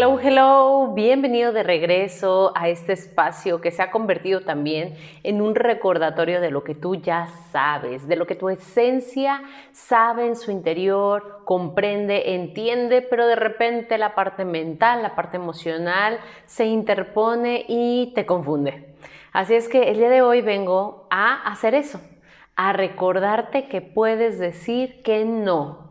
Hello, hello, bienvenido de regreso a este espacio que se ha convertido también en un recordatorio de lo que tú ya sabes, de lo que tu esencia sabe en su interior, comprende, entiende, pero de repente la parte mental, la parte emocional se interpone y te confunde. Así es que el día de hoy vengo a hacer eso, a recordarte que puedes decir que no,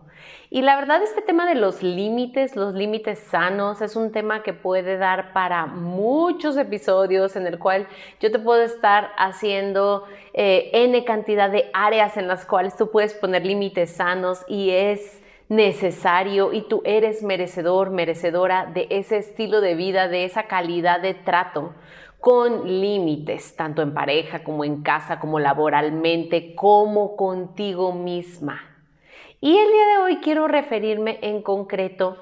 y la verdad, este tema de los límites, los límites sanos, es un tema que puede dar para muchos episodios en el cual yo te puedo estar haciendo eh, N cantidad de áreas en las cuales tú puedes poner límites sanos y es necesario y tú eres merecedor, merecedora de ese estilo de vida, de esa calidad de trato con límites, tanto en pareja como en casa, como laboralmente, como contigo misma. Y el día de hoy quiero referirme en concreto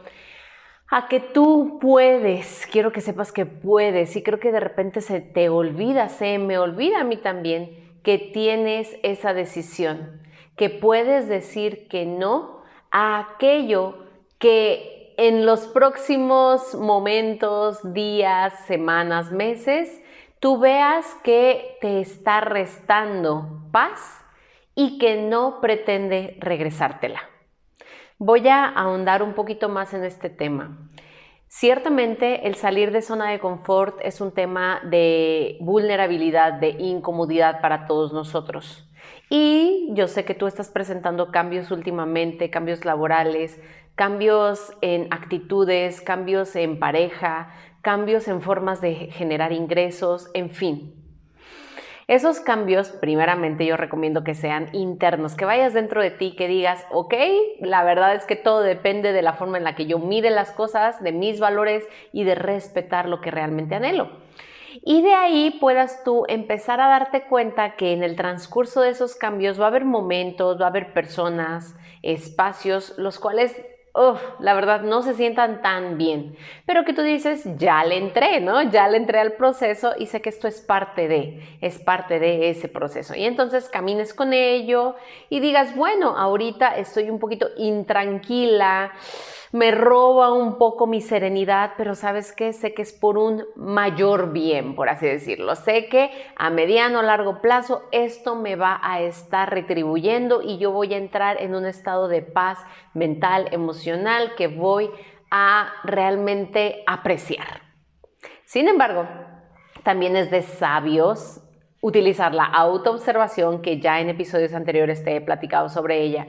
a que tú puedes, quiero que sepas que puedes y creo que de repente se te olvida, se me olvida a mí también que tienes esa decisión, que puedes decir que no a aquello que en los próximos momentos, días, semanas, meses, tú veas que te está restando paz y que no pretende regresártela. Voy a ahondar un poquito más en este tema. Ciertamente el salir de zona de confort es un tema de vulnerabilidad, de incomodidad para todos nosotros. Y yo sé que tú estás presentando cambios últimamente, cambios laborales, cambios en actitudes, cambios en pareja, cambios en formas de generar ingresos, en fin. Esos cambios, primeramente yo recomiendo que sean internos, que vayas dentro de ti, que digas, ok, la verdad es que todo depende de la forma en la que yo mire las cosas, de mis valores y de respetar lo que realmente anhelo. Y de ahí puedas tú empezar a darte cuenta que en el transcurso de esos cambios va a haber momentos, va a haber personas, espacios, los cuales la verdad no se sientan tan bien, pero que tú dices, ya le entré, ¿no? Ya le entré al proceso y sé que esto es parte de, es parte de ese proceso. Y entonces camines con ello y digas, bueno, ahorita estoy un poquito intranquila, me roba un poco mi serenidad, pero sabes qué, sé que es por un mayor bien, por así decirlo. Sé que a mediano o largo plazo esto me va a estar retribuyendo y yo voy a entrar en un estado de paz mental, emocional que voy a realmente apreciar. Sin embargo, también es de sabios utilizar la autoobservación, que ya en episodios anteriores te he platicado sobre ella,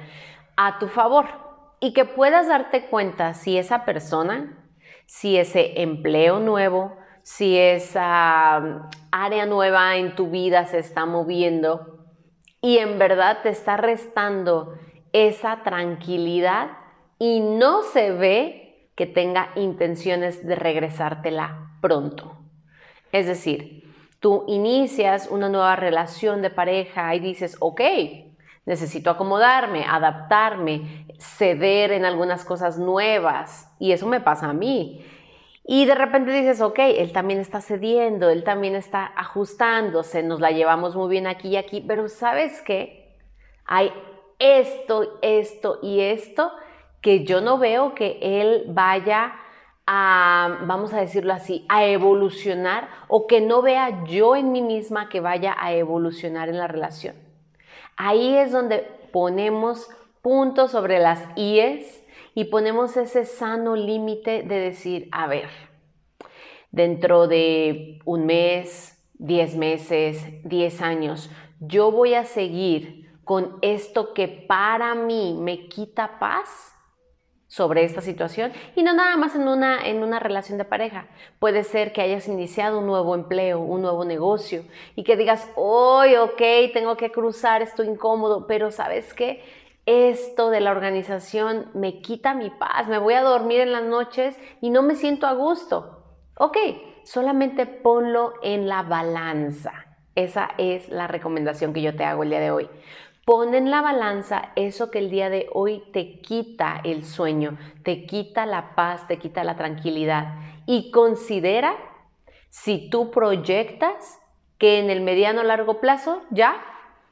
a tu favor y que puedas darte cuenta si esa persona, si ese empleo nuevo, si esa um, área nueva en tu vida se está moviendo y en verdad te está restando esa tranquilidad y no se ve que tenga intenciones de regresártela pronto. Es decir, tú inicias una nueva relación de pareja y dices, ok, necesito acomodarme, adaptarme, ceder en algunas cosas nuevas. Y eso me pasa a mí. Y de repente dices, ok, él también está cediendo, él también está ajustándose, nos la llevamos muy bien aquí y aquí, pero ¿sabes qué? Hay esto, esto y esto que yo no veo que él vaya a, vamos a decirlo así, a evolucionar o que no vea yo en mí misma que vaya a evolucionar en la relación. Ahí es donde ponemos puntos sobre las IES y ponemos ese sano límite de decir, a ver, dentro de un mes, 10 meses, 10 años, yo voy a seguir con esto que para mí me quita paz sobre esta situación y no nada más en una, en una relación de pareja. Puede ser que hayas iniciado un nuevo empleo, un nuevo negocio y que digas, hoy, ok, tengo que cruzar, esto incómodo, pero ¿sabes qué? esto de la organización me quita mi paz, me voy a dormir en las noches y no me siento a gusto. Ok, solamente ponlo en la balanza. Esa es la recomendación que yo te hago el día de hoy. Pon en la balanza eso que el día de hoy te quita el sueño, te quita la paz, te quita la tranquilidad y considera si tú proyectas que en el mediano largo plazo ya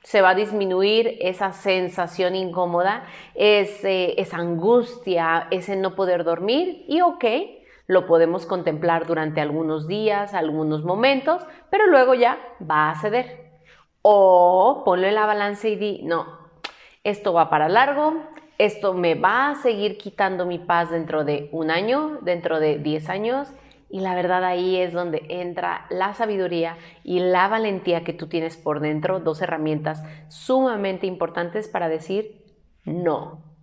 se va a disminuir esa sensación incómoda, esa angustia, ese no poder dormir y ok, lo podemos contemplar durante algunos días, algunos momentos, pero luego ya va a ceder. O ponlo en la balanza y di, no, esto va para largo, esto me va a seguir quitando mi paz dentro de un año, dentro de 10 años. Y la verdad ahí es donde entra la sabiduría y la valentía que tú tienes por dentro, dos herramientas sumamente importantes para decir no.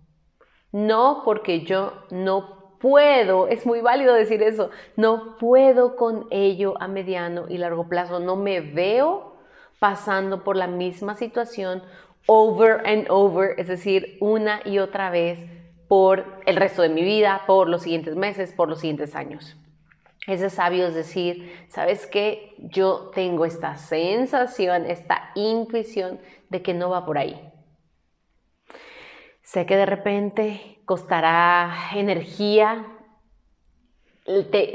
No porque yo no puedo, es muy válido decir eso, no puedo con ello a mediano y largo plazo, no me veo pasando por la misma situación over and over, es decir, una y otra vez por el resto de mi vida, por los siguientes meses, por los siguientes años. Ese sabio es decir, ¿sabes qué? Yo tengo esta sensación, esta intuición de que no va por ahí. Sé que de repente costará energía,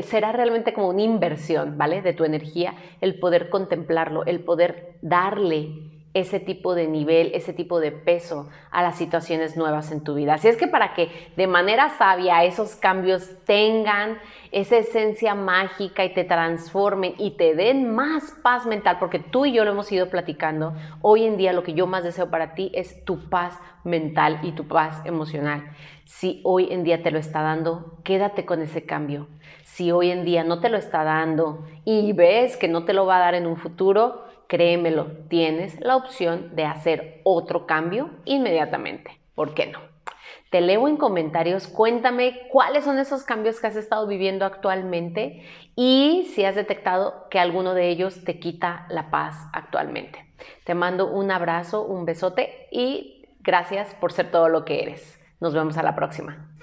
será realmente como una inversión, ¿vale? De tu energía, el poder contemplarlo, el poder darle ese tipo de nivel, ese tipo de peso a las situaciones nuevas en tu vida. Así es que para que de manera sabia esos cambios tengan esa esencia mágica y te transformen y te den más paz mental, porque tú y yo lo hemos ido platicando, hoy en día lo que yo más deseo para ti es tu paz mental y tu paz emocional. Si hoy en día te lo está dando, quédate con ese cambio. Si hoy en día no te lo está dando y ves que no te lo va a dar en un futuro, créemelo, tienes la opción de hacer otro cambio inmediatamente. ¿Por qué no? Te leo en comentarios, cuéntame cuáles son esos cambios que has estado viviendo actualmente y si has detectado que alguno de ellos te quita la paz actualmente. Te mando un abrazo, un besote y gracias por ser todo lo que eres. Nos vemos a la próxima.